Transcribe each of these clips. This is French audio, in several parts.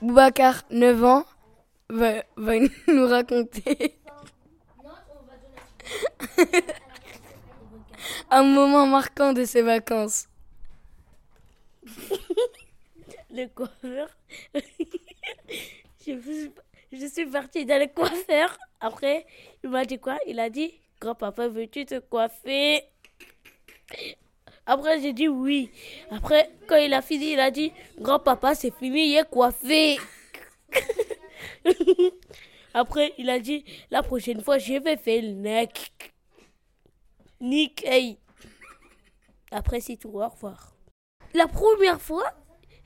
Boubacar, 9 ans, va, nous raconter un moment marquant de ses vacances. Le coiffeur. je, suis, je suis partie dans le coiffeur. Après, il m'a dit quoi? Il a dit Grand-papa, veux-tu te coiffer? Après, j'ai dit oui. Après, quand il a fini, il a dit Grand-papa, c'est fini, il est coiffé. Après, il a dit La prochaine fois, je vais faire le neck. Nick, hey. Après, c'est tout. Au revoir. La première fois,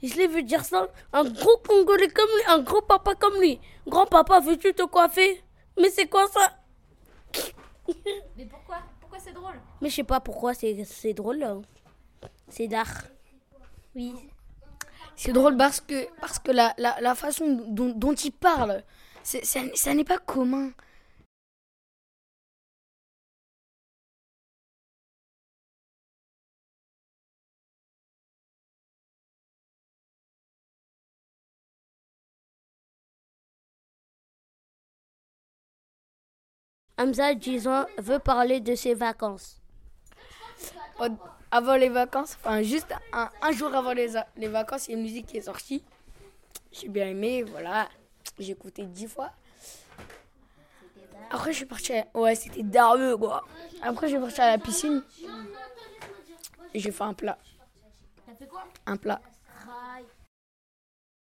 je l'ai vu dire ça. Un gros Congolais comme lui, un gros papa comme lui. Grand-papa, veux-tu te coiffer? Mais c'est quoi ça? Mais pourquoi? Mais je sais pas pourquoi c'est drôle. là. C'est d'art. Oui. C'est drôle parce que, parce que la, la, la façon dont, dont il parle, c'est- ça, ça n'est pas commun. Hamza, 10 ans, veut parler de ses vacances. Avant les vacances, enfin juste un, un jour avant les, les vacances, il y a une musique qui est sortie. J'ai bien aimé, voilà. J'ai écouté dix fois. Après, je suis partie. à- Ouais, c'était dareux, quoi. Après, je suis partie à la piscine. Et j'ai fait un plat. T'as fait quoi? Un plat.